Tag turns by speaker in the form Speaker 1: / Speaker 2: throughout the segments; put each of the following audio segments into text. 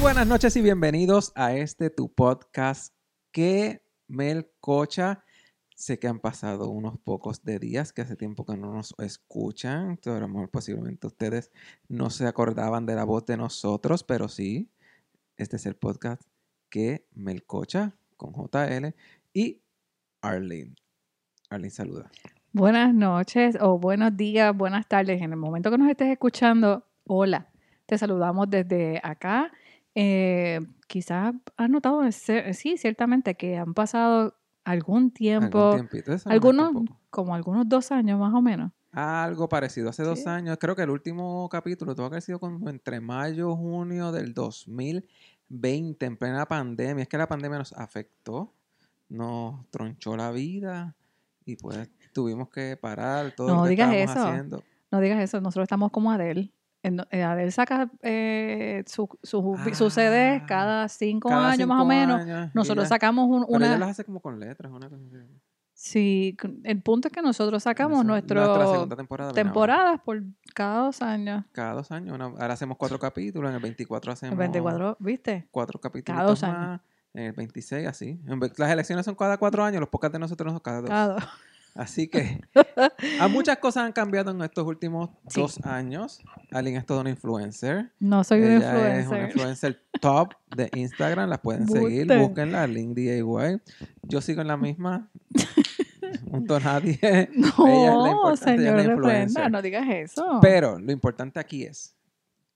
Speaker 1: buenas noches y bienvenidos a este tu podcast que Melcocha. Sé que han pasado unos pocos de días, que hace tiempo que no nos escuchan. Pero amor, posiblemente ustedes no se acordaban de la voz de nosotros, pero sí, este es el podcast que Melcocha con JL y Arlene. Arlene saluda.
Speaker 2: Buenas noches o buenos días, buenas tardes. En el momento que nos estés escuchando, hola. Te saludamos desde acá. Eh, quizás has notado, sí, ciertamente que han pasado algún tiempo,
Speaker 1: Algún
Speaker 2: algunos, como algunos dos años más o menos.
Speaker 1: Algo parecido. Hace dos años, creo que el último capítulo tuvo que haber sido como entre mayo y junio del 2020, en plena pandemia. Es que la pandemia nos afectó, nos tronchó la vida y pues tuvimos que parar todo
Speaker 2: No
Speaker 1: lo que
Speaker 2: digas
Speaker 1: estábamos
Speaker 2: eso.
Speaker 1: haciendo.
Speaker 2: No digas eso, nosotros estamos como Adele. En- eh, Adele saca eh, su, su, sus CDs
Speaker 1: Ah,
Speaker 2: cada cinco
Speaker 1: Cada
Speaker 2: años más o menos.
Speaker 1: años,
Speaker 2: Nosotros
Speaker 1: ella-
Speaker 2: sacamos un-
Speaker 1: pero ella
Speaker 2: una...
Speaker 1: las hace como con letras. Una cosa.
Speaker 2: Sí, el punto es que nosotros sacamos
Speaker 1: Esa-
Speaker 2: nuestro
Speaker 1: nuestra segunda temporada.
Speaker 2: temporadas por cada dos años.
Speaker 1: Cada dos años. una- ahora hacemos cuatro capítulos. En el 24 hacemos
Speaker 2: El 24, ¿viste?
Speaker 1: cuatro capítulos
Speaker 2: dos años.
Speaker 1: más. En el 26, así. En Las elecciones son cada cuatro años, los podcasts de nosotros son cada dos.
Speaker 2: Cada dos.
Speaker 1: Así que a muchas cosas han cambiado en estos últimos
Speaker 2: Sí.
Speaker 1: dos años. Aline es toda una influencer.
Speaker 2: No soy una
Speaker 1: Ella es una
Speaker 2: influencer.
Speaker 1: influencer top de Instagram. La pueden seguir,
Speaker 2: Buste.
Speaker 1: búsquenla, Aline DIY. Yo sigo en la misma. Junto a nadie.
Speaker 2: No,
Speaker 1: es
Speaker 2: señor reprenda,
Speaker 1: influencer.
Speaker 2: no digas eso.
Speaker 1: Pero lo importante aquí es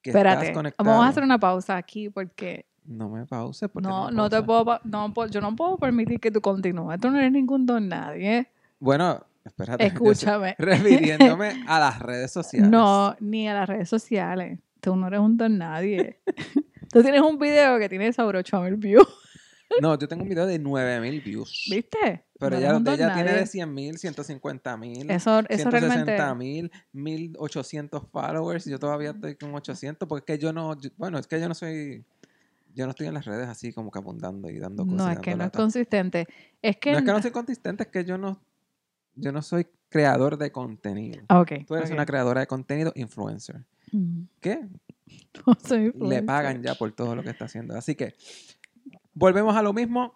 Speaker 1: que
Speaker 2: Espérate,
Speaker 1: estás conectado.
Speaker 2: vamos a hacer una pausa aquí porque
Speaker 1: No me pauses
Speaker 2: no, no te puedo, no, yo no puedo permitir que tú continúes. Tú no eres ningún don nadie.
Speaker 1: Bueno, espérate.
Speaker 2: Escúchame.
Speaker 1: Refiriéndome a las redes sociales.
Speaker 2: No, ni a las redes sociales. Tú no eres un don nadie. tú tienes un video que tiene sobre 8000 views,
Speaker 1: No, yo tengo un video de 9000 views.
Speaker 2: ¿viste?
Speaker 1: Pero
Speaker 2: No
Speaker 1: ella, ella tiene de 100 mil, 150 mil,
Speaker 2: Eso, eso realmente...
Speaker 1: 160 mil, 1800 followers. y Yo todavía estoy con 800 porque es que yo no, yo- bueno, es que yo no soy, yo no estoy en las redes así como que abundando y dando cosas.
Speaker 2: No, es que no es consistente. Es que...
Speaker 1: No es que no soy consistente, es que yo no, yo no soy creador de contenido.
Speaker 2: Ah, Ok.
Speaker 1: Tú eres una creadora de contenido influencer.
Speaker 2: Mm,
Speaker 1: ¿Qué?
Speaker 2: no soy
Speaker 1: le
Speaker 2: influencer.
Speaker 1: pagan ya por todo lo que está haciendo. Así que volvemos a lo mismo.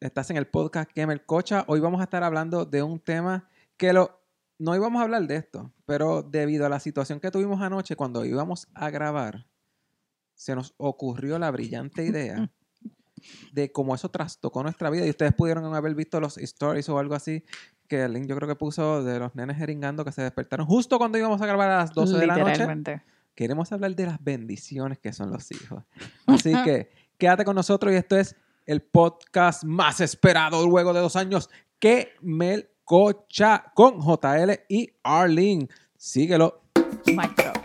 Speaker 1: Estás en el podcast Kemer Cocha. Hoy vamos a estar hablando de un tema que lo no íbamos a hablar de esto, pero debido a la situación que tuvimos anoche cuando íbamos a grabar, se nos ocurrió la brillante idea de cómo eso trastocó nuestra vida y ustedes pudieron haber visto los stories o algo así que el link yo creo que puso de los nenes jeringando que se despertaron justo cuando íbamos a grabar a las 12 de la noche queremos hablar de las bendiciones que son los hijos. Así que quédate con nosotros y esto es el podcast más esperado luego de dos años que Melcocha con JL y Arlene. Síguelo.
Speaker 2: Mic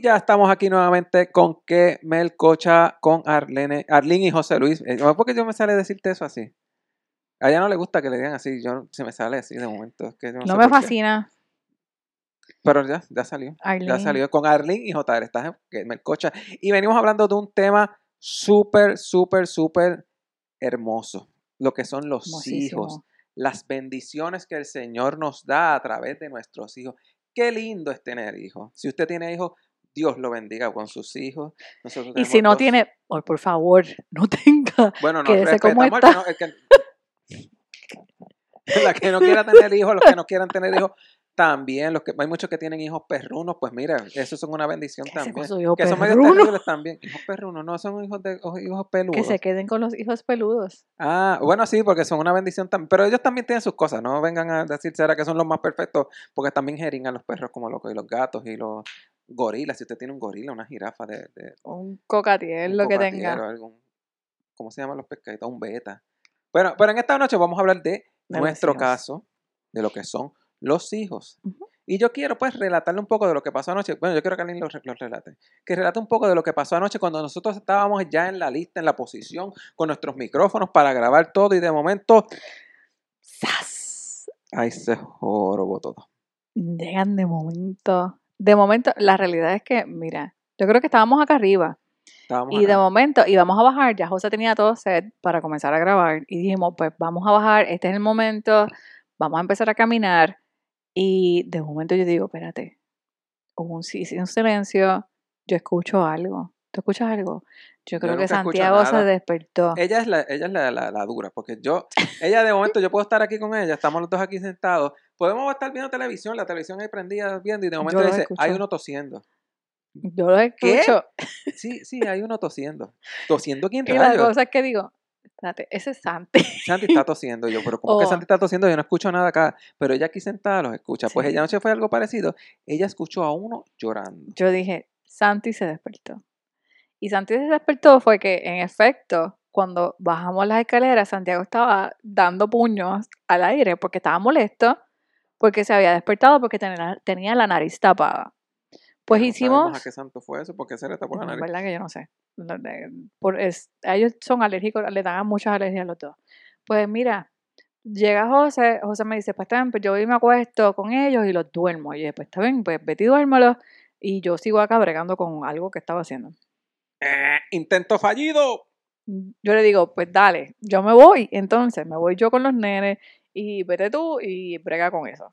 Speaker 1: Y ya estamos aquí nuevamente con que Melcocha con Arlene, Arlene y José Luis. Eh, ¿Por qué yo me sale decirte eso así? A ella no le gusta que le digan así, yo se me sale así de momento. es que yo no
Speaker 2: No
Speaker 1: sé
Speaker 2: me
Speaker 1: qué.
Speaker 2: fascina.
Speaker 1: Pero ya, ya salió. Ya salió con Arlene y JR, estás en Melcocha. Y venimos hablando de un tema súper, súper, súper hermoso. Lo que son los
Speaker 2: Hermosísimo.
Speaker 1: hijos. Las bendiciones que el Señor nos da a través de nuestros hijos. Qué lindo es tener hijos. Si usted tiene hijos, Dios lo bendiga con sus hijos. Nosotros
Speaker 2: Y si no
Speaker 1: dos-
Speaker 2: tiene, oh, por favor, no tenga.
Speaker 1: Bueno, no,
Speaker 2: quédese como
Speaker 1: respetamos al que no- el que- la que no quiera tener hijos, los que no quieran tener hijos, también. Los que, hay muchos que tienen hijos perrunos, pues mira, eso son una bendición también.
Speaker 2: hijo
Speaker 1: Que son medio terribles también. Hijos perrunos, no son hijos de o- hijos peludos.
Speaker 2: Que se queden con los hijos peludos.
Speaker 1: Ah, bueno, sí, porque son una bendición también. Pero ellos también tienen sus cosas. No vengan a decir, será que son los más perfectos, porque también jeringan los perros como locos y los gatos y los gorilas. Si usted tiene un gorila, una jirafa de, de
Speaker 2: Un cocatiel,
Speaker 1: un
Speaker 2: lo que tenga.
Speaker 1: algún- ¿Cómo se llaman los pescaditos? Un beta. Bueno, pero en esta noche vamos a hablar de nuestro caso, de lo que son los hijos. Y yo quiero pues relatarle un poco de lo que pasó anoche. Bueno, yo quiero que alguien lo relate. Que relate un poco de lo que pasó anoche cuando nosotros estábamos ya en la lista, en la posición, con nuestros micrófonos para grabar todo y de momento,
Speaker 2: ¡Sas!
Speaker 1: ahí se jorobó todo.
Speaker 2: Llegan de momento de momento, la realidad es que, mira, yo creo que estábamos acá arriba.
Speaker 1: Estábamos
Speaker 2: Y de momento íbamos a bajar, ya José tenía todo set para comenzar a grabar y dijimos, pues vamos a bajar, este es el momento, vamos a empezar a caminar y de momento yo digo, espérate, hubo un, un silencio, yo escucho algo, ¿tú escuchas algo? Yo creo que Santiago se despertó.
Speaker 1: Ella es la, ella es la, la- la dura, porque yo, ella de momento, yo puedo estar aquí con ella, estamos los dos aquí sentados, podemos estar viendo televisión, la televisión ahí prendida viendo, y de momento dice,
Speaker 2: escucho.
Speaker 1: hay uno tosiendo.
Speaker 2: Yo lo
Speaker 1: ¿Qué?
Speaker 2: escucho
Speaker 1: Sí, sí, hay uno tosiendo. ¿Tosiendo quién
Speaker 2: y la
Speaker 1: rayos?
Speaker 2: cosa es que digo, espérate, ese es Santi.
Speaker 1: Santi está tosiendo. Yo, pero ¿cómo que
Speaker 2: Oh.
Speaker 1: Santi está tosiendo? Yo no escucho nada acá. Pero ella aquí sentada los escucha. Pues
Speaker 2: Sí.
Speaker 1: ella anoche fue algo parecido. Ella escuchó a uno llorando.
Speaker 2: Yo dije, Santi se despertó. Y Santi se despertó fue que, en efecto, cuando bajamos las escaleras, Santiago estaba dando puños al aire porque estaba molesto, porque se había despertado, porque tenía, tenía la nariz tapada. Pues
Speaker 1: no
Speaker 2: hicimos...
Speaker 1: ¿A qué santo fue eso? porque se le tapó la nariz?
Speaker 2: verdad que yo no sé. Por- es- ellos son alérgicos, le dan muchas alergias a los dos. Pues mira, llega José, José me dice, pues está bien, pues yo voy y me acuesto con ellos y los duermo. Y yo, pues está bien, pues vete y duérmelos. Y yo sigo acá bregando con algo que estaba haciendo.
Speaker 1: ¡Eh! ¡Intento fallido!
Speaker 2: Yo le digo, pues dale, yo me voy. Entonces me voy yo con los nenes y vete tú y brega con eso.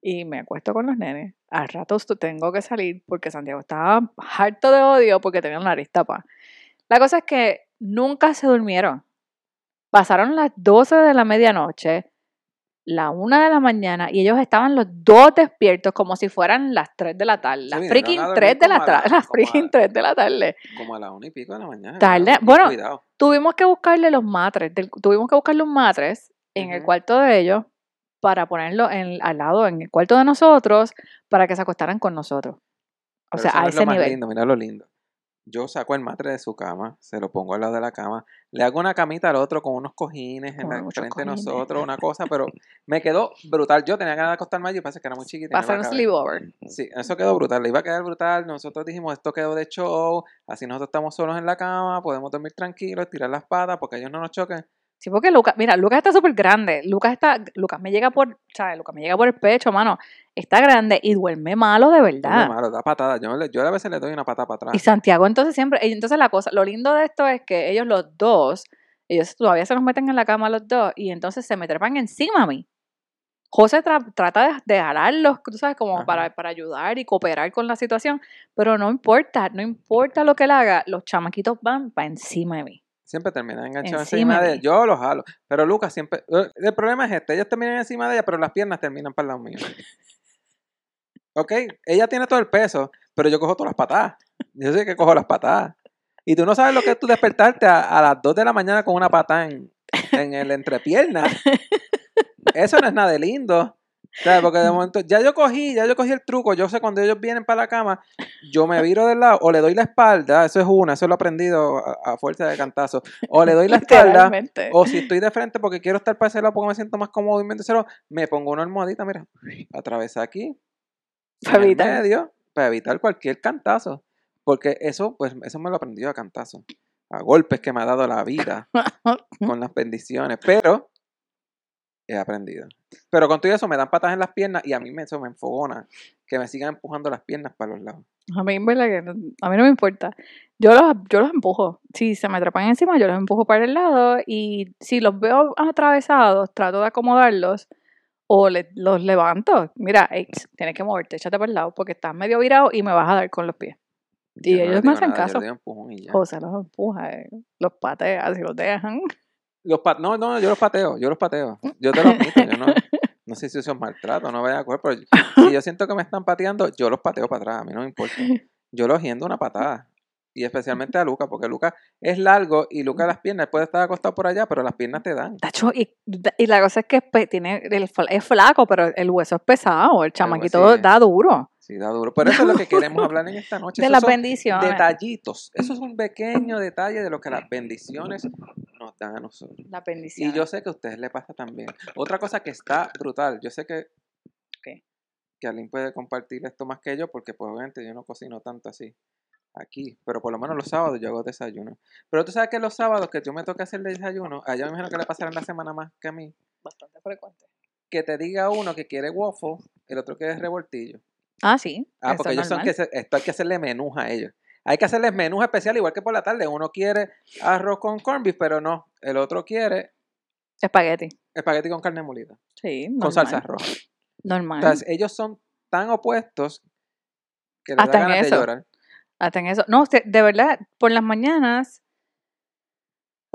Speaker 2: Y me acuesto con los nenes. Al rato tengo que salir porque Santiago estaba harto de odio porque tenía la nariz tapada. La cosa es que nunca se durmieron. Pasaron las 12 de la medianoche, la 1 de la mañana y ellos estaban los dos despiertos como si fueran las 3 de la tarde. Las
Speaker 1: vinieron
Speaker 2: freaking
Speaker 1: a dormir
Speaker 2: 3 de la
Speaker 1: la-
Speaker 2: tarde. Las
Speaker 1: como a-
Speaker 2: freaking 3 de la tarde.
Speaker 1: Como a las una y pico de la mañana.
Speaker 2: Tarde. Bueno,
Speaker 1: Cuidado.
Speaker 2: Tuvimos que buscarle los matres, del- tuvimos que buscarle un matres en el cuarto de ellos para ponerlo en, al lado en el cuarto de nosotros para que se acostaran con nosotros. O
Speaker 1: Pero
Speaker 2: sea, a
Speaker 1: no es
Speaker 2: ese
Speaker 1: lo más lindo, mira lo lindo. Yo saco el matre de su cama, se lo pongo al lado de la cama, le hago una camita al otro con unos cojines en la frente de nosotros, una cosa, pero me quedó brutal. Yo tenía ganas de acostarme allí, pasa que era muy chiquita. me
Speaker 2: un sleepover.
Speaker 1: Sí, eso quedó brutal, le iba a quedar brutal. Nosotros dijimos, esto quedó de show, así nosotros estamos solos en la cama, podemos dormir tranquilos, tirar las patas porque ellos no nos choquen.
Speaker 2: Sí, porque Lucas, mira, Lucas está súper grande. Lucas está, Lucas me llega por, ¿sabes? Lucas me llega por el pecho, mano. Está grande y duerme malo de
Speaker 1: Duerme
Speaker 2: verdad.
Speaker 1: malo, da patada. Yo, a veces le doy una patada para
Speaker 2: Y
Speaker 1: atrás.
Speaker 2: Santiago entonces siempre, y entonces la cosa, lo lindo de esto es que ellos los dos, ellos todavía se nos meten en la cama los dos y entonces se me trepan encima a mí. José tra- trata de, de jalarlos, tú sabes, como para, para ayudar y cooperar con la situación, pero no importa, no importa lo que él haga, los chamaquitos van para encima de mí.
Speaker 1: Siempre terminan enganchados
Speaker 2: Encima
Speaker 1: encima
Speaker 2: de
Speaker 1: ella. Yo los jalo. Pero Lucas siempre. eh, El problema es este: ellos terminan encima de ella, pero las piernas terminan para el lado mío. Ok, ella tiene todo el peso, pero yo cojo todas las patadas. Yo sé que cojo las patadas. Y tú no sabes lo que es tú despertarte a, a las 2 de la mañana con una patada en, en el entrepierna. Eso no es nada de lindo. ¿Sabes? Porque de momento, ya yo cogí, ya yo cogí el truco. Yo sé cuando ellos vienen para la cama, yo me viro del lado o le doy la espalda. Eso es una, eso lo he aprendido a, a fuerza de cantazo. O le doy la espalda. O si estoy de frente porque quiero estar para ese lado porque me siento más cómodo ese lado, me pongo una almohadita, mira, atravesa aquí,
Speaker 2: Para evitar.
Speaker 1: medio, para evitar cualquier cantazo. Porque eso, pues, eso me lo aprendí a cantazo. A golpes que me ha dado la vida con las bendiciones. Pero he aprendido. Pero con todo eso me dan patas en las piernas y a mí me, eso me enfogona. Que me sigan empujando las piernas para los lados.
Speaker 2: A mí, verdad que a mí no me importa. Yo los, yo los empujo. Si se me atrapan encima, yo los empujo para el lado. Y si los veo atravesados, trato de acomodarlos o le- los levanto. Mira, tienes que moverte, échate para el lado porque estás medio virado y me vas a dar con los pies. Y
Speaker 1: Yo no
Speaker 2: ellos me hacen
Speaker 1: nada,
Speaker 2: caso. O se los empuja, eh, los patea, si los dejan.
Speaker 1: Los pa- no, no, yo los pateo, yo los pateo. Yo te lo admito, yo no, no sé si eso es maltrato, no vaya a coger, pero si yo siento que me están pateando, yo los pateo para atrás, a mí no me importa. Yo los hiendo una patada. Y especialmente a Luca, porque Luca es largo y Luca las piernas, puede estar acostado por allá, pero las piernas te dan.
Speaker 2: Tacho, y, y la cosa es que pe- tiene el es flaco, pero el hueso es pesado. El chamaquito da duro.
Speaker 1: Sí, da duro. Pero eso es lo que queremos hablar en esta noche.
Speaker 2: De
Speaker 1: Esos
Speaker 2: las bendiciones.
Speaker 1: detallitos. Eso es un pequeño detalle de lo que las bendiciones nos dan a nosotros.
Speaker 2: Las
Speaker 1: Y
Speaker 2: bendiciones.
Speaker 1: yo sé que a ustedes les pasa también. Otra cosa que está brutal, yo sé que, que alguien puede compartir esto más que yo, porque pues obviamente yo no cocino tanto así aquí, pero por lo menos los sábados yo hago desayuno. Pero tú sabes que los sábados que yo me toca hacer desayuno, allá me imagino que le pasarán la semana más que a mí,
Speaker 2: Bastante frecuente.
Speaker 1: que te diga uno que quiere waffle, el otro quiere revoltillo.
Speaker 2: Ah, sí.
Speaker 1: Ah,
Speaker 2: eso
Speaker 1: porque ellos son que se- esto hay que hacerle menús a ellos. Hay que hacerles menús especiales igual que por la tarde. Uno quiere arroz con corned beef, pero no. El otro quiere
Speaker 2: Espagueti.
Speaker 1: espagueti con carne molida,
Speaker 2: Sí,
Speaker 1: con salsa roja.
Speaker 2: Normal.
Speaker 1: Entonces, ellos son tan opuestos que les da
Speaker 2: Hasta en
Speaker 1: ganas de
Speaker 2: eso.
Speaker 1: llorar.
Speaker 2: Eso. No, usted- de verdad, por las mañanas.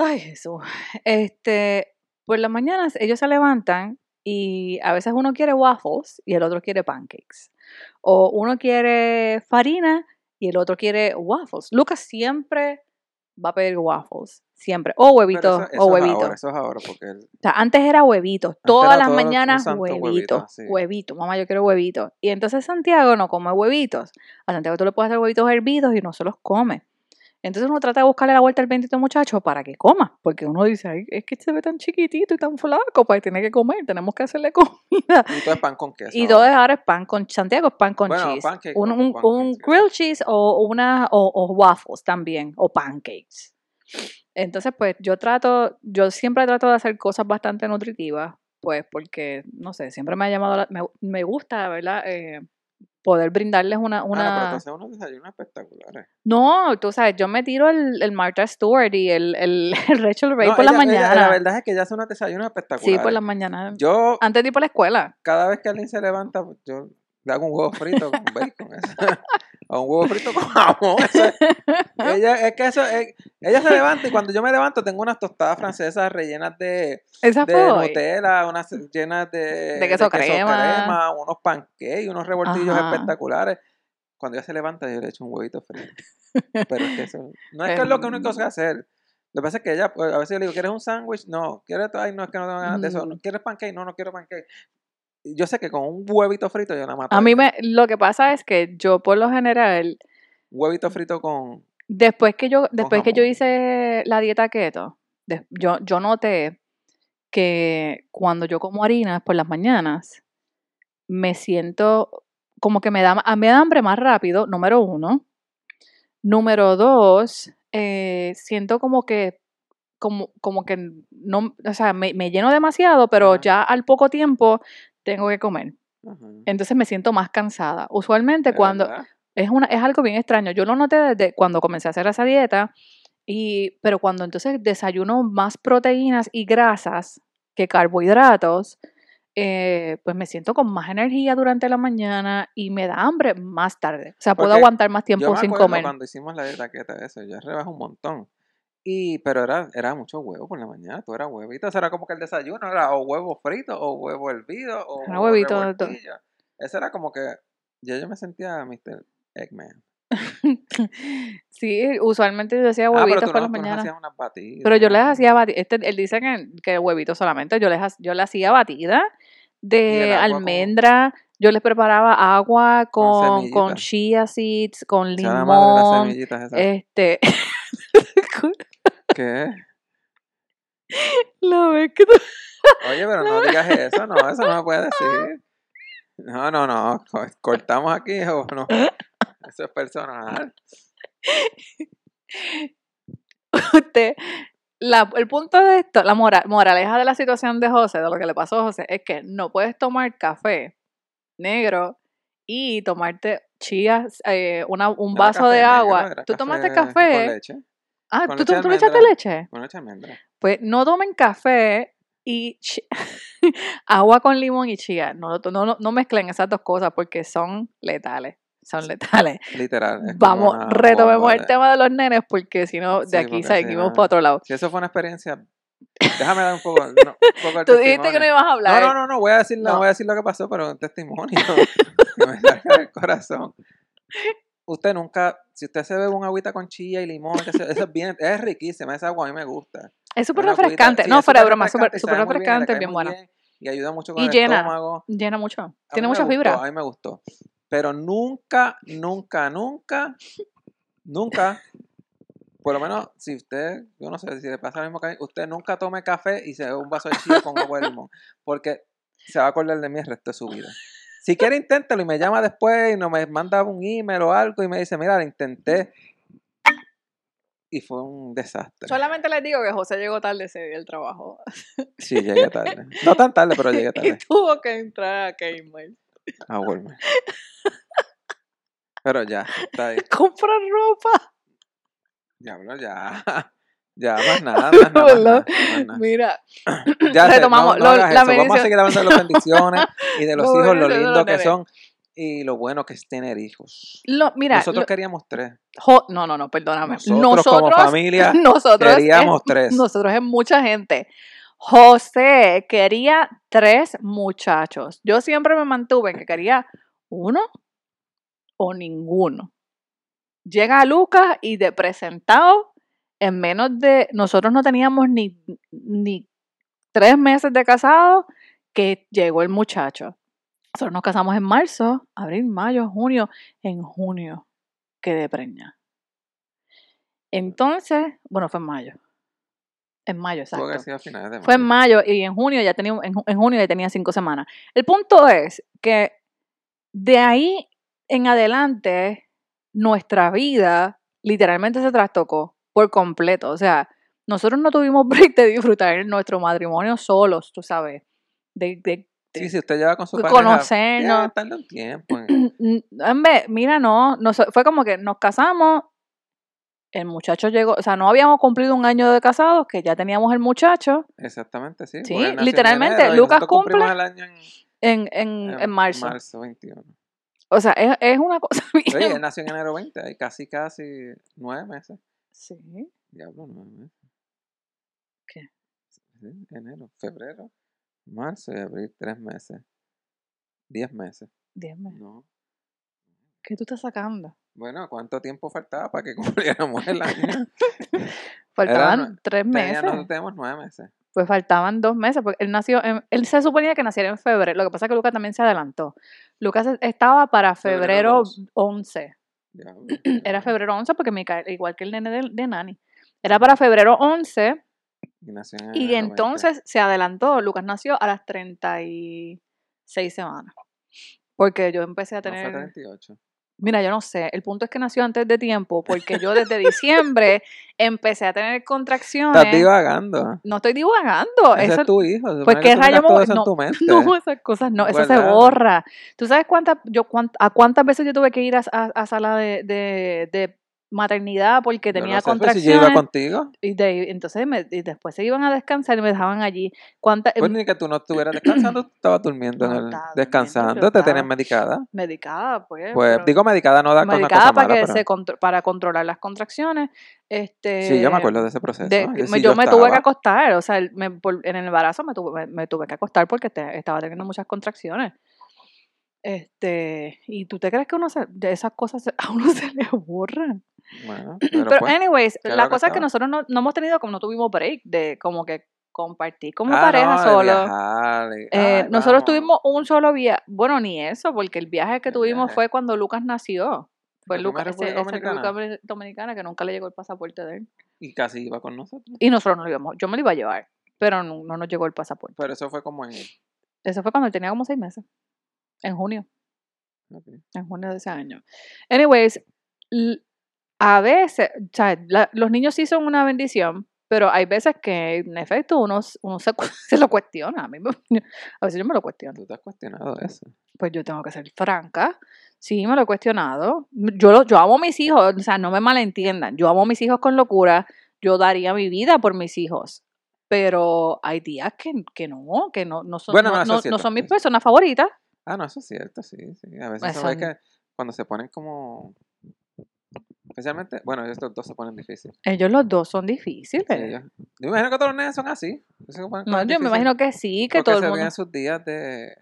Speaker 2: Ay, Jesús. Este, por las mañanas ellos se levantan y a veces uno quiere waffles y el otro quiere pancakes. O uno quiere farina y el otro quiere waffles. Lucas siempre va a pedir waffles. Siempre. O huevitos.
Speaker 1: eso, eso
Speaker 2: o
Speaker 1: es
Speaker 2: huevitos.
Speaker 1: ahora, eso es ahora, porque el-
Speaker 2: O sea, antes era huevitos. Todas
Speaker 1: era
Speaker 2: las mañanas
Speaker 1: huevito,
Speaker 2: huevitos.
Speaker 1: sí.
Speaker 2: Huevitos. Mamá, yo quiero huevitos. Y entonces Santiago no come huevitos. A Santiago tú le puedes hacer huevitos hervidos y no se los come. Entonces uno trata de buscarle la vuelta al bendito muchacho para que coma. Porque uno dice, Ay, es que se ve tan chiquitito y tan flaco, pues tiene que comer. Tenemos que hacerle comida.
Speaker 1: y todo es pan con queso.
Speaker 2: Y
Speaker 1: ahora.
Speaker 2: todo es ahora es pan con Santiago es pan con
Speaker 1: Bueno,
Speaker 2: cheese.
Speaker 1: pancake
Speaker 2: un un,
Speaker 1: pan
Speaker 2: un
Speaker 1: con
Speaker 2: grilled cheese o una o, o waffles también o pancakes. Entonces, pues yo trato, yo siempre trato de hacer cosas bastante nutritivas, pues porque, no sé, siempre me ha llamado, la- me, me gusta, ¿verdad? Eh, poder brindarles una...
Speaker 1: Ah, no,
Speaker 2: una...
Speaker 1: pero haces unos desayunos espectaculares.
Speaker 2: No, tú sabes, yo me tiro el, el Martha Stewart y el, el, el Rachel Ray
Speaker 1: No,
Speaker 2: por la
Speaker 1: ella- ella-
Speaker 2: mañana.
Speaker 1: la verdad es que ella hace unos desayunos espectaculares.
Speaker 2: sí, por la mañana.
Speaker 1: Yo,
Speaker 2: Antes de ir por la escuela.
Speaker 1: cada vez que alguien se levanta, yo le hago un huevo frito con bacon. o un huevo frito con jamón. ella, es que eso, es- ella se levanta y cuando yo me levanto tengo unas tostadas francesas rellenas de,
Speaker 2: Esa
Speaker 1: de
Speaker 2: fue.
Speaker 1: Nutella, unas llenas de,
Speaker 2: De queso crema.
Speaker 1: unos pancakes, unos revoltillos
Speaker 2: Ajá.
Speaker 1: espectaculares. Cuando ella se levanta, yo le echo un huevito frito. Pero es que eso no es que es lo que único que hacer. Lo que pasa es que ella, pues, a veces yo le digo, ¿quieres un sándwich? No. ¿Quieres? Ay, no, es que no tengo ganas de eso.
Speaker 2: Mm.
Speaker 1: ¿Quieres pancake? No, no quiero pancake. Yo sé que con un huevito frito yo nada más.
Speaker 2: A mí me, lo que pasa es que yo por lo general,
Speaker 1: huevito frito con...
Speaker 2: después que yo, después que yo hice la dieta keto, yo, yo noté que cuando yo como harinas por las mañanas, me siento como que me da, me da hambre más rápido, número uno. Número dos, eh, siento como que, como, como que no, o sea, me, me lleno demasiado, pero ya al poco tiempo tengo que comer. Entonces me siento más cansada. Usualmente
Speaker 1: ¿De
Speaker 2: cuando,
Speaker 1: verdad?
Speaker 2: es, una, es algo bien extraño. Yo lo noté desde cuando comencé a hacer esa dieta, y, pero cuando entonces desayuno más proteínas y grasas que carbohidratos, eh, pues me siento con más energía durante la mañana y me da hambre más tarde. O sea, puedo aguantar más
Speaker 1: Yo
Speaker 2: tiempo
Speaker 1: me
Speaker 2: sin comer.
Speaker 1: cuando hicimos la dieta keto, eso, yo rebajé un montón. Y, pero era, era mucho huevo por la mañana, todo era huevito. Eso era como que el desayuno era o huevo frito, o huevo hervido, o
Speaker 2: Era huevito todo.
Speaker 1: Eso era como que, ya yo me sentía Mr. Eggman.
Speaker 2: Sí, usualmente yo decía
Speaker 1: Ah,
Speaker 2: huevitos por
Speaker 1: no,
Speaker 2: las mañanas.
Speaker 1: batidas.
Speaker 2: Pero yo les
Speaker 1: ¿no?
Speaker 2: hacía batida. Este, él dice que, que huevito solamente. Yo les, yo le hacía batida de
Speaker 1: con-
Speaker 2: almendra. Yo les preparaba agua con, con chia seeds, con
Speaker 1: Sea la madre las
Speaker 2: limón.
Speaker 1: semillitas esas.
Speaker 2: Este.
Speaker 1: ¿Qué?
Speaker 2: La vez que tú-
Speaker 1: Oye, pero no digas eso, no, eso no me puedes decir. No, no, no, co- cortamos aquí o no. Eso es personal.
Speaker 2: usted- la- el punto de esto, la mora- moraleja de la situación de José, de lo que le pasó a José, es que no puedes tomar café negro y tomarte chía, eh, una- un vaso de
Speaker 1: café
Speaker 2: agua. ¿Tú tomaste
Speaker 1: Con
Speaker 2: café?
Speaker 1: leche.
Speaker 2: Ah, ¿tú, tú, tú le echaste leche?
Speaker 1: Con leche almendra.
Speaker 2: Pues no tomen café y agua con limón y chía. No, no, no, mezclen esas dos cosas porque son letales. Son letales.
Speaker 1: Literal.
Speaker 2: Vamos, retomemos el
Speaker 1: de-
Speaker 2: tema de los nenes porque si no, de
Speaker 1: Sí,
Speaker 2: aquí seguimos
Speaker 1: no-
Speaker 2: para otro lado.
Speaker 1: Si eso fue una experiencia, déjame dar un poco, no, un poco
Speaker 2: Tú dijiste que no ibas a hablar.
Speaker 1: No, no, no, no, voy a decir, no.
Speaker 2: No.
Speaker 1: voy a decir lo que pasó, pero un testimonio que me saca del corazón. Usted nunca, si usted se bebe un agüita con chía y limón, se- eso es bien, es riquísima, esa agua a mí me gusta.
Speaker 2: Es súper refrescante.
Speaker 1: sí,
Speaker 2: no, fuera de broma, súper
Speaker 1: refrescante bien,
Speaker 2: bien buena.
Speaker 1: bien Y ayuda mucho con
Speaker 2: Y
Speaker 1: el
Speaker 2: llena.
Speaker 1: estómago.
Speaker 2: Llena mucho. Tiene mucha
Speaker 1: gustó,
Speaker 2: fibra.
Speaker 1: A mí me gustó. Pero nunca, nunca, nunca, nunca, por lo menos si usted, yo no sé si le pasa lo mismo que a mí, usted nunca tome café y se bebe un vaso de chía con agua de limón. Porque se va a acordar de mí el resto de su vida. Si quiere, inténtalo y me llama después y no me manda un email o algo y me dice, mira, lo intenté. Y fue un desastre.
Speaker 2: Solamente les digo que José llegó tarde ese día del trabajo.
Speaker 1: Sí, llegué tarde. No tan tarde, pero llegué
Speaker 2: y
Speaker 1: tarde
Speaker 2: tuvo que entrar a Kmart.
Speaker 1: a Walmart. Pero ya, está ahí.
Speaker 2: Compra ropa.
Speaker 1: Diablo, ya. Ya, más nada, más nada. más
Speaker 2: ¿Verdad?
Speaker 1: nada, más nada.
Speaker 2: Mira,
Speaker 1: Ya sé,
Speaker 2: Retomamos,
Speaker 1: no, no
Speaker 2: lo-
Speaker 1: hagas
Speaker 2: la.
Speaker 1: Vamos a seguir hablando de las bendiciones y de los
Speaker 2: Lo
Speaker 1: hijos, lo lindo que son y lo bueno que es tener hijos.
Speaker 2: lo, mira,
Speaker 1: Nosotros queríamos tres.
Speaker 2: jo- no, no, no, perdóname.
Speaker 1: Nosotros, como familia
Speaker 2: nosotros
Speaker 1: queríamos
Speaker 2: es,
Speaker 1: tres.
Speaker 2: Nosotros es mucha gente. José quería tres muchachos. Yo siempre me mantuve en que quería uno o ninguno. Llega Lucas y de presentado, en menos de. Nosotros no teníamos ni, ni tres meses de casado que llegó el muchacho. Nosotros nos casamos en marzo, abril, mayo, junio. En junio quedé preñada. Entonces, bueno, fue en mayo. En mayo,
Speaker 1: que
Speaker 2: exacto.
Speaker 1: finales de
Speaker 2: Fue en
Speaker 1: mayo.
Speaker 2: mayo y en junio ya tenía, en, en junio ya tenía cinco semanas. El punto es que de ahí en adelante nuestra vida literalmente se trastocó por completo. O sea, nosotros no tuvimos break de disfrutar nuestro matrimonio solos, tú sabes. De, de,
Speaker 1: Sí, si usted lleva con su
Speaker 2: de
Speaker 1: pareja,
Speaker 2: conocernos.
Speaker 1: ya un tiempo. en-
Speaker 2: hombre, mira, no, nos- fue como que nos casamos, el muchacho llegó, o sea, no habíamos cumplido un año de casados, que ya teníamos el muchacho
Speaker 1: Exactamente, sí.
Speaker 2: Sí, literalmente,
Speaker 1: enero
Speaker 2: Lucas cumple
Speaker 1: el año en,
Speaker 2: en, en, en marzo.
Speaker 1: Marzo 21.
Speaker 2: O sea, es, es una cosa bien...
Speaker 1: Oye, él nació en enero 20, hay casi, casi nueve meses.
Speaker 2: Sí.
Speaker 1: Diablo, nueve meses.
Speaker 2: ¿Qué?
Speaker 1: Sí, enero, febrero, marzo y abril, tres meses. Diez meses.
Speaker 2: Diez
Speaker 1: meses.
Speaker 2: ¿Qué tú estás sacando?
Speaker 1: Bueno, ¿cuánto tiempo faltaba para que cumpliéramos el año?
Speaker 2: faltaban tres meses.
Speaker 1: Tenía, nosotros tenemos nueve meses.
Speaker 2: Pues faltaban dos meses, porque él nació, en, él se suponía que naciera en febrero, lo que pasa es que Lucas también se adelantó. Lucas estaba para
Speaker 1: febrero,
Speaker 2: febrero 11, Era febrero 11 porque me cae igual que el nene de, de Nani. Era para febrero 11.
Speaker 1: Y, en
Speaker 2: y entonces se adelantó. Lucas nació a las 36 semanas. Porque yo empecé a tener.
Speaker 1: No, fue 38.
Speaker 2: Mira, yo no sé. El punto es que nació antes de tiempo porque yo desde diciembre empecé a tener contracciones.
Speaker 1: Estás divagando.
Speaker 2: No estoy divagando.
Speaker 1: Ese
Speaker 2: Eso,
Speaker 1: es tu hijo.
Speaker 2: pues, ¿qué rayo me no, no, esas cosas no, eso se borra. ¿Tú sabes cuántas, yo cuánt- a cuántas veces yo tuve que ir a, a- a sala de, de, de maternidad porque
Speaker 1: Yo no
Speaker 2: tenía
Speaker 1: sé,
Speaker 2: contracciones?
Speaker 1: Si yo iba contigo,
Speaker 2: y, de, entonces me- y después se iban a descansar y me dejaban allí. ¿Cuántas,
Speaker 1: pues ni que tú no estuvieras descansando, tú estabas durmiendo, en el- descansando, te tenías medicada.
Speaker 2: medicada, pues.
Speaker 1: Pues digo medicada, no da
Speaker 2: medicada para
Speaker 1: mala,
Speaker 2: que se contro- para controlar las contracciones. Este,
Speaker 1: Sí, yo me acuerdo de ese proceso.
Speaker 2: de-
Speaker 1: sí,
Speaker 2: yo, me tuve que acostar, o sea, el- me- por- en el embarazo me tuve, me, me tuve que acostar porque te- estaba teniendo muchas contracciones. Este, y tú te crees que uno se- de esas cosas se- a uno se le borran.
Speaker 1: Bueno, pero,
Speaker 2: Pero,
Speaker 1: pues,
Speaker 2: anyways,
Speaker 1: ¿qué era
Speaker 2: la cosa es que nosotros no, no hemos tenido, como no tuvimos break de como que compartir como
Speaker 1: ah,
Speaker 2: pareja
Speaker 1: no,
Speaker 2: solo.
Speaker 1: viajar y,
Speaker 2: Eh,
Speaker 1: ay,
Speaker 2: nosotros
Speaker 1: vamos.
Speaker 2: tuvimos un solo viaje, bueno, ni eso, porque el viaje que
Speaker 1: ¿Qué
Speaker 2: tuvimos
Speaker 1: viaje?
Speaker 2: fue cuando Lucas nació. Fue
Speaker 1: ¿Que fuimos a
Speaker 2: Lucas, ese,
Speaker 1: Dominicana?
Speaker 2: República Dominicana que nunca le llegó el pasaporte de él.
Speaker 1: Y casi iba con nosotros.
Speaker 2: Y nosotros no lo íbamos, yo me lo iba a llevar, pero no, no nos llegó el pasaporte.
Speaker 1: Pero eso fue como en...
Speaker 2: Eso fue cuando él tenía como seis meses, en junio, en junio de ese año. Anyways, a veces, o sea, la- los niños sí son una bendición, pero hay veces que en efecto uno, se, lo cuestiona. A, mí me- a veces yo me lo cuestiono.
Speaker 1: Tú te has cuestionado eso.
Speaker 2: Pues yo tengo que ser franca. Sí, me lo he cuestionado. Yo, lo- yo amo a mis hijos, o sea, no me malentiendan. Yo amo a mis hijos con locura. Yo daría mi vida por mis hijos. Pero hay días que, que no, que no, no son,
Speaker 1: Bueno,
Speaker 2: no, son mis personas favoritas.
Speaker 1: Ah, no, eso es cierto, sí, sí. A veces
Speaker 2: Pues
Speaker 1: se ve
Speaker 2: son-
Speaker 1: que cuando se ponen como... Especialmente, bueno, estos dos se ponen difíciles.
Speaker 2: Ellos los dos son difíciles.
Speaker 1: Sí, ellos- yo me imagino que todos los nenes son así. se
Speaker 2: no, yo me imagino que sí, que
Speaker 1: porque
Speaker 2: todo el
Speaker 1: se
Speaker 2: mundo.
Speaker 1: vienen sus días de,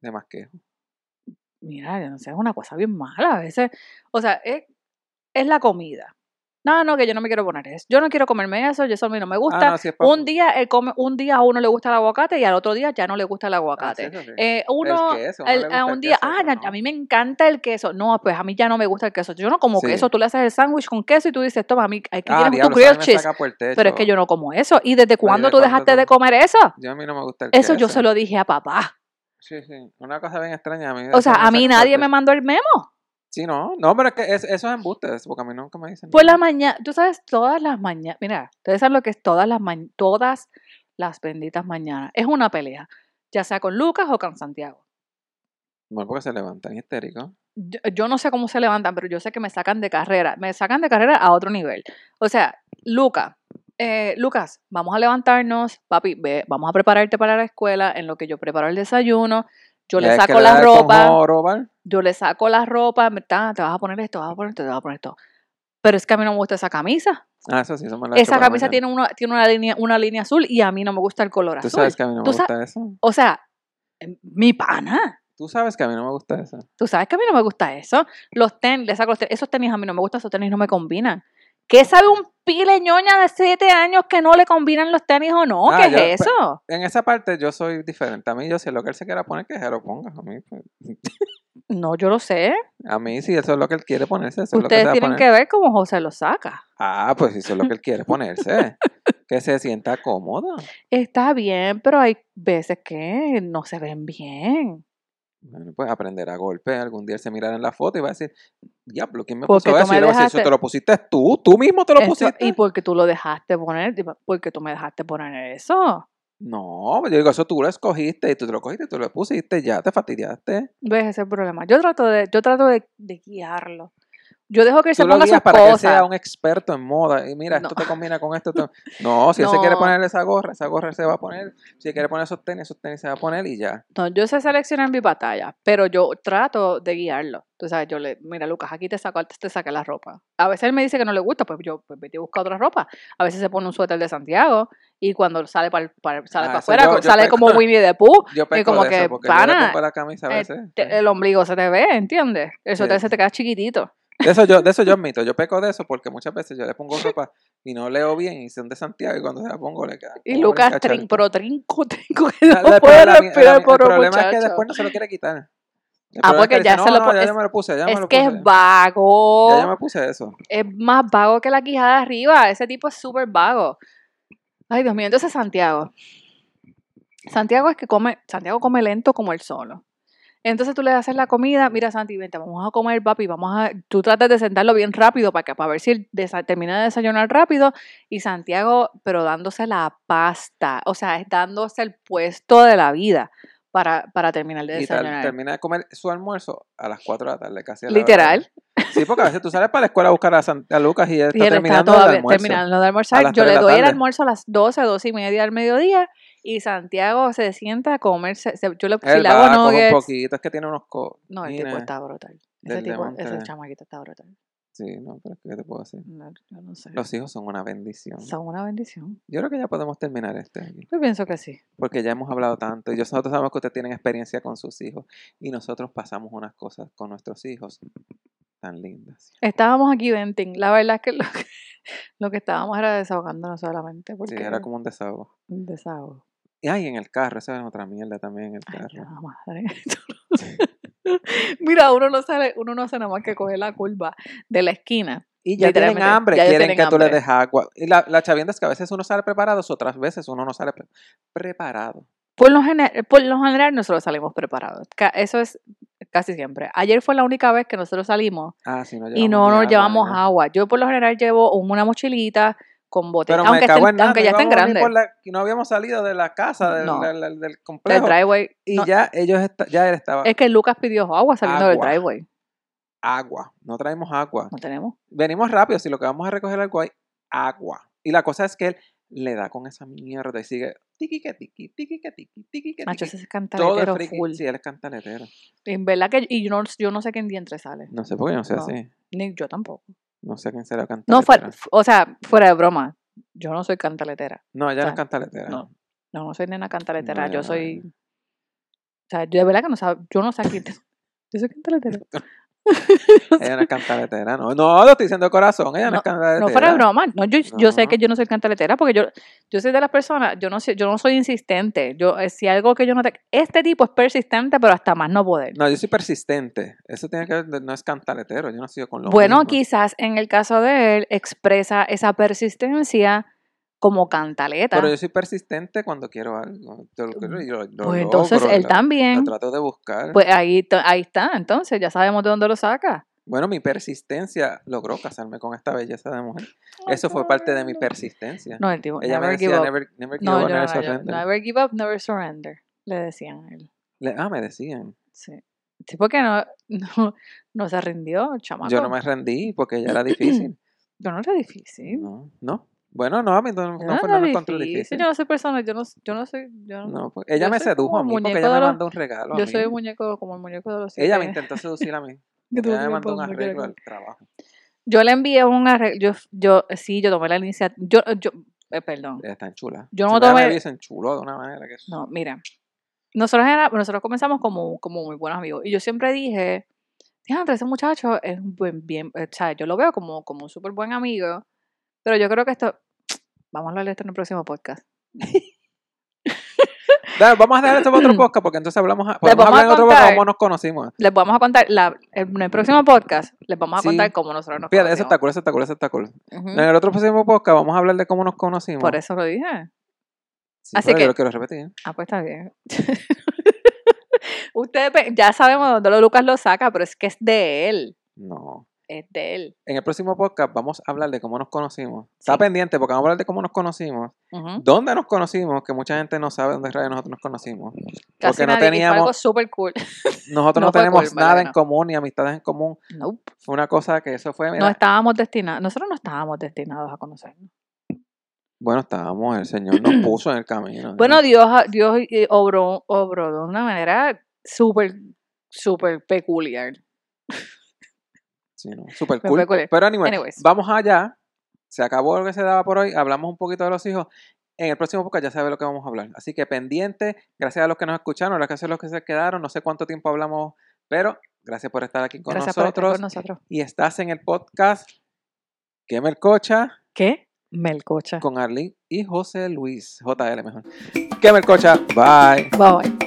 Speaker 1: de masquejo.
Speaker 2: Mira, yo no sé, es una cosa bien mala a veces. O sea, es, es la comida. No, no, que yo no me quiero poner eso. Yo no quiero comerme eso, yo eso a mí no me gusta.
Speaker 1: Ah, no,
Speaker 2: Un día él come, un día a uno le gusta el aguacate y al otro día ya no le gusta el
Speaker 1: Ah, sí,
Speaker 2: aguacate.
Speaker 1: sí.
Speaker 2: Eh, uno,
Speaker 1: El queso,
Speaker 2: un día,
Speaker 1: queso,
Speaker 2: ah, a mí me encanta el queso. No, pues a mí ya no me gusta el queso. Yo no como queso. Tú le haces el sándwich con queso y tú dices, toma, a mí aquí
Speaker 1: Ah,
Speaker 2: tienes
Speaker 1: diablo,
Speaker 2: tu
Speaker 1: me
Speaker 2: cheese. Pero es que yo no como eso. ¿Y desde cuándo
Speaker 1: ¿de
Speaker 2: tú dejaste de comer eso?
Speaker 1: Yo a mí no me gusta el
Speaker 2: Eso yo
Speaker 1: queso.
Speaker 2: se lo dije a papá.
Speaker 1: Sí, sí. Una cosa bien extraña a mí.
Speaker 2: O sea, a mí nadie me mandó el memo.
Speaker 1: Sí, no. No, pero es que es- eso es embustes, porque a mí nunca me dicen
Speaker 2: Por la
Speaker 1: nada.
Speaker 2: mañana, tú sabes, todas las mañanas, mira, ustedes saben lo que es todas las mañanas, todas las benditas mañanas. Es una pelea, ya sea con Lucas o con Santiago.
Speaker 1: Bueno, porque se levantan histéricos.
Speaker 2: yo, yo no sé cómo se levantan, pero yo sé que me sacan de carrera. Me sacan de carrera a otro nivel. O sea, Luca, eh, Lucas, vamos a levantarnos, papi, ve, vamos a prepararte para la escuela en lo que yo preparo el desayuno. Yo le saco la ropa, yo le saco la ropa, te vas a poner esto, vas a poner esto, te vas a poner esto. Pero es que a mí no me gusta esa camisa.
Speaker 1: Ah, eso sí, eso me hecho
Speaker 2: Esa
Speaker 1: la
Speaker 2: camisa tiene una, tiene una línea, una línea azul y a mí no me gusta el color
Speaker 1: Tú
Speaker 2: azul.
Speaker 1: sabes que a mí no me
Speaker 2: Tú
Speaker 1: gusta eso.
Speaker 2: O sea, em, mi pana.
Speaker 1: Tú sabes que a mí no me gusta eso.
Speaker 2: Tú sabes que a mí no me gusta eso. Los tenis, le saco los tenis. Esos tenis a mí no me gustan, esos tenis no me combinan. ¿Qué sabe un pile ñoña de 7 años que no le combinan los tenis o no?
Speaker 1: Ah,
Speaker 2: ¿Qué
Speaker 1: yo-
Speaker 2: es eso?
Speaker 1: En esa parte yo soy diferente. A mí, yo si es lo que él se quiera poner, que se lo ponga. A mí, pues,
Speaker 2: No, yo lo sé.
Speaker 1: a mí si eso es lo que él quiere ponerse, eso es lo que se
Speaker 2: Ustedes
Speaker 1: va a
Speaker 2: tienen
Speaker 1: poner.
Speaker 2: que ver cómo José lo saca.
Speaker 1: Ah, pues si eso es lo que él quiere ponerse. que se sienta cómodo.
Speaker 2: Está bien, pero hay veces que no se ven bien.
Speaker 1: Bueno, pues aprender a golpe. Algún día se mirará en la foto y va a decir, diablo, ¿quién me puso eso? Y le va a decir,
Speaker 2: dejaste-
Speaker 1: eso te lo pusiste tú, tú mismo te lo
Speaker 2: Eso-
Speaker 1: pusiste.
Speaker 2: y porque tú lo dejaste poner, porque tú me dejaste poner eso.
Speaker 1: No, yo digo, eso tú lo escogiste y tú te lo cogiste, tú lo pusiste, ya te fastidiaste.
Speaker 2: ¿Ves ese problema? Yo trato de, yo trato de, de guiarlo. Yo dejo que él se ponga sus
Speaker 1: para que él sea
Speaker 2: cosas.
Speaker 1: un experto en moda. Y mira,
Speaker 2: No.
Speaker 1: esto te combina con esto. esto. No, si él se quiere
Speaker 2: No.
Speaker 1: poner esa gorra, esa gorra se va a poner. Si quiere poner esos tenis, esos tenis se va a poner y ya.
Speaker 2: No, yo sé seleccionar mi batalla, pero yo trato de guiarlo. Tú sabes, yo le, mira, Lucas, aquí te saco, antes te saqué la ropa. A veces él me dice que no le gusta, pues yo pues vete a buscar otra ropa. A veces se pone un suéter de Santiago y cuando sale para sale
Speaker 1: Ah,
Speaker 2: para afuera,
Speaker 1: yo- yo
Speaker 2: sale
Speaker 1: peco-
Speaker 2: como Winnie the Pooh,
Speaker 1: Yo peco
Speaker 2: como
Speaker 1: de
Speaker 2: que,
Speaker 1: yo le
Speaker 2: pana,
Speaker 1: la camisa a
Speaker 2: eh,
Speaker 1: veces.
Speaker 2: te-
Speaker 1: sí.
Speaker 2: el ombligo se te ve, ¿entiendes? El
Speaker 1: Sí.
Speaker 2: suéter se te queda chiquitito.
Speaker 1: De eso yo, de eso yo admito, yo peco de eso porque muchas veces yo le pongo ropa y no leo bien y son de Santiago y cuando se la pongo le queda.
Speaker 2: Y Lucas, trin, pero trinco, trinco, que no
Speaker 1: la-
Speaker 2: puede
Speaker 1: la- la-
Speaker 2: respirar
Speaker 1: el
Speaker 2: por
Speaker 1: problema es que después no se lo quiere quitar. El
Speaker 2: Ah,
Speaker 1: problema es que
Speaker 2: porque ya
Speaker 1: dice,
Speaker 2: se
Speaker 1: "No,
Speaker 2: lo
Speaker 1: no, ya
Speaker 2: es-
Speaker 1: me lo puse, ya me
Speaker 2: Es
Speaker 1: lo
Speaker 2: que es vago.
Speaker 1: Ya yo me puse eso.
Speaker 2: es más vago que la quijada de arriba. Ese tipo es súper vago. Ay, Dios mío. Entonces, Santiago. Santiago es que come, Santiago come lento como el solo. Entonces tú le haces la comida, mira Santi, vente, vamos a comer, papi, vamos a, tú tratas de sentarlo bien rápido para que para ver si él desa- termina de desayunar rápido y Santiago, pero dándose la pasta, o sea, es dándose el puesto de la vida para, para terminar de
Speaker 1: Y
Speaker 2: desayunar.
Speaker 1: termina de comer su almuerzo a las 4 de la tarde, casi a la hora.
Speaker 2: Literal.
Speaker 1: Sí, porque a veces tú sales para la escuela a buscar a, San- a Lucas y él está
Speaker 2: Y él está
Speaker 1: terminando el
Speaker 2: todavía
Speaker 1: almuerzo.
Speaker 2: terminando de almorzar. Yo le
Speaker 1: de
Speaker 2: doy el almuerzo a las 12, 12 y media del mediodía y Santiago se sienta a comerse. se- yo le, hago
Speaker 1: coge un poquito, es que tiene unos co...
Speaker 2: No, el tipo está brutal. Ese tipo, ese chamaquito está brutal.
Speaker 1: Sí, no, pero ¿qué te puedo decir?
Speaker 2: No, yo no sé.
Speaker 1: Los hijos son una bendición.
Speaker 2: Son una bendición.
Speaker 1: Yo creo que ya podemos terminar este aquí,
Speaker 2: Yo pienso que sí.
Speaker 1: porque ya hemos hablado tanto y nosotros sabemos que ustedes tienen experiencia con sus hijos y nosotros pasamos unas cosas con nuestros hijos tan lindas.
Speaker 2: Estábamos aquí venting. La verdad es que lo que, lo que estábamos era desahogándonos solamente.
Speaker 1: Sí,
Speaker 2: Porque
Speaker 1: era como un desahogo.
Speaker 2: un desahogo.
Speaker 1: Y ay, en el carro, esa es otra mierda también en el
Speaker 2: Ay,
Speaker 1: carro.
Speaker 2: madre. Mira, uno no sale, uno no hace nada más que coger la curva de la esquina.
Speaker 1: Y ya tienen hambre,
Speaker 2: ya
Speaker 1: quieren
Speaker 2: tienen
Speaker 1: que tú les
Speaker 2: hambre.
Speaker 1: des agua. Y la, la chavienda es que a veces uno sale preparado, otras veces uno no sale pre- preparado.
Speaker 2: Por lo, gener- por lo general nosotros salimos preparados. Eso es casi siempre. Ayer fue la única vez que nosotros salimos
Speaker 1: Ah, sí, no
Speaker 2: y no nos llevamos agua. Yo por lo general llevo una mochilita con botellas,
Speaker 1: Pero
Speaker 2: aunque, estén-
Speaker 1: en nada,
Speaker 2: aunque ya estén grandes.
Speaker 1: y no habíamos salido de la casa, del,
Speaker 2: No.
Speaker 1: del- del- del
Speaker 2: Del
Speaker 1: complejo.
Speaker 2: driveway.
Speaker 1: y
Speaker 2: no,
Speaker 1: ya ellos, ya él estaba
Speaker 2: es que Lucas pidió agua saliendo del driveway.
Speaker 1: agua. No traemos agua.
Speaker 2: No tenemos.
Speaker 1: Venimos rápido, si lo que vamos a recoger algo hay agua. Y la cosa es que él le da con esa mierda y sigue tiqui que tiqui, tiqui que tiqui, tiqui que
Speaker 2: Macho, ese es cantaletero full.
Speaker 1: Sí, él es cantaletero.
Speaker 2: En verdad que y yo no, yo no sé qué en dientes sale.
Speaker 1: No sé por qué no sé
Speaker 2: No.
Speaker 1: así.
Speaker 2: Ni yo tampoco.
Speaker 1: No sé quién será
Speaker 2: No,
Speaker 1: cantaletera.
Speaker 2: fuera, o sea, fuera de broma. Yo no soy cantaletera.
Speaker 1: No, ella no
Speaker 2: sea,
Speaker 1: es cantaletera.
Speaker 2: no. No, no soy nena cantaletera.
Speaker 1: No,
Speaker 2: yo
Speaker 1: no,
Speaker 2: soy.
Speaker 1: no.
Speaker 2: O sea, yo de verdad que no sab- yo no sé quién. Yo soy cantaletera.
Speaker 1: Ella no es cantaletera, no. No, lo estoy diciendo de corazón. Ella no, es cantaletera.
Speaker 2: No fuera broma. No, yo, yo sé que yo no soy cantaletera porque yo, yo soy de las personas, yo no, sé, yo no soy insistente. Yo, eh, si algo que yo no te. Este tipo es persistente, pero hasta más no poder.
Speaker 1: No, yo soy persistente. Eso tiene que ver, no es cantaletero. Yo no sigo con lo
Speaker 2: bueno,
Speaker 1: mismo.
Speaker 2: quizás en el caso de él expresa esa persistencia como cantaleta.
Speaker 1: Pero yo soy persistente cuando quiero algo. Yo lo quiero y lo, lo
Speaker 2: pues entonces
Speaker 1: logro,
Speaker 2: él
Speaker 1: lo-
Speaker 2: también.
Speaker 1: Lo trato de buscar.
Speaker 2: Pues ahí, ahí está, entonces ya sabemos de dónde lo saca.
Speaker 1: bueno, mi persistencia logró casarme con esta belleza de mujer. Eso fue parte de mi persistencia.
Speaker 2: No, el tipo,
Speaker 1: Ella me
Speaker 2: give
Speaker 1: decía,
Speaker 2: up.
Speaker 1: never, never give
Speaker 2: no,
Speaker 1: up, never
Speaker 2: no, yo-
Speaker 1: surrender.
Speaker 2: never give up, never surrender. Le decían a él.
Speaker 1: Le- ah, me decían.
Speaker 2: Sí. Sí, porque no, no, no se rindió, chamaco.
Speaker 1: Yo no me rendí porque ella era difícil.
Speaker 2: Yo no era difícil.
Speaker 1: No, no. Bueno, no, a mí no, no
Speaker 2: Yo
Speaker 1: fue, no me encontré
Speaker 2: difícil. Yo no soy persona, yo no, yo no soy, yo, no-
Speaker 1: No, porque ella
Speaker 2: yo
Speaker 1: me sedujo a mí porque ella me mandó un regalo. a
Speaker 2: yo
Speaker 1: mí.
Speaker 2: soy el muñeco, como el muñeco de los
Speaker 1: Ella me intentó seducir a mí. Ella me mandó un arreglo al trabajo.
Speaker 2: Yo le envié un arreglo, yo, yo, sí, yo tomé la iniciativa, yo, yo, eh, perdón,
Speaker 1: Ella está chula.
Speaker 2: Yo no
Speaker 1: Si
Speaker 2: tomé-
Speaker 1: me dicen chulo de una manera que
Speaker 2: no, mira, nosotros, era, nosotros comenzamos como, como muy buenos amigos, y yo siempre dije, Diandre, ese muchacho es un buen, bien, o sea, yo lo veo como, como un súper buen amigo, pero yo creo que esto, vamos a hablar de esto en el próximo podcast.
Speaker 1: Dale, vamos a dejar esto para otro podcast porque entonces hablamos, a- podemos hablar en otro podcast cómo nos conocimos.
Speaker 2: Les vamos a contar, la, en el próximo podcast, les vamos a
Speaker 1: Sí.
Speaker 2: contar cómo nosotros nos
Speaker 1: Fíjate, eso está
Speaker 2: conocimos.
Speaker 1: cool, eso está cool, eso está cool. En el otro próximo podcast vamos a hablar de cómo nos conocimos.
Speaker 2: Por eso lo dije.
Speaker 1: Sí,
Speaker 2: Así que-
Speaker 1: yo lo quiero repetir.
Speaker 2: Ah, pues está bien. Ustedes pe- ya sabemos dónde lo Lucas lo saca, pero es que es de él.
Speaker 1: No.
Speaker 2: Es de él.
Speaker 1: En el próximo podcast vamos a hablar de cómo nos conocimos. Está pendiente porque vamos a hablar de cómo nos conocimos. ¿Dónde nos conocimos? Que mucha gente no sabe dónde rayos nosotros nos conocimos.
Speaker 2: Casi
Speaker 1: Porque no
Speaker 2: y fue algo
Speaker 1: teníamos,
Speaker 2: súper cool.
Speaker 1: nosotros
Speaker 2: no
Speaker 1: no, tenemos
Speaker 2: cool, ¿verdad
Speaker 1: nada en común ni amistades en común.
Speaker 2: Nope.
Speaker 1: Fue una cosa que eso fue, mira,
Speaker 2: No estábamos destinados, nosotros no estábamos destinados a conocernos.
Speaker 1: bueno, estábamos, el Señor nos puso en el camino.
Speaker 2: Bueno, Dios, Dios eh, obró, obró de una manera súper, súper peculiar.
Speaker 1: Sí, no,
Speaker 2: Fue
Speaker 1: cool. Pero anyway,
Speaker 2: Anyways.
Speaker 1: vamos allá. Se acabó lo que se daba por hoy. Hablamos un poquito de los hijos. En el próximo podcast ya sabe lo que vamos a hablar. Así que pendiente. Gracias a los que nos escucharon, gracias a los que se quedaron. No sé cuánto tiempo hablamos, pero gracias por estar aquí con
Speaker 2: Gracias por estar
Speaker 1: nosotros.
Speaker 2: con nosotros.
Speaker 1: Y estás en el podcast Que Mercocha
Speaker 2: ¿Qué? Melcocha.
Speaker 1: con Arlene y José Luis. JL mejor. Que Mercocha. Bye.
Speaker 2: Bye bye.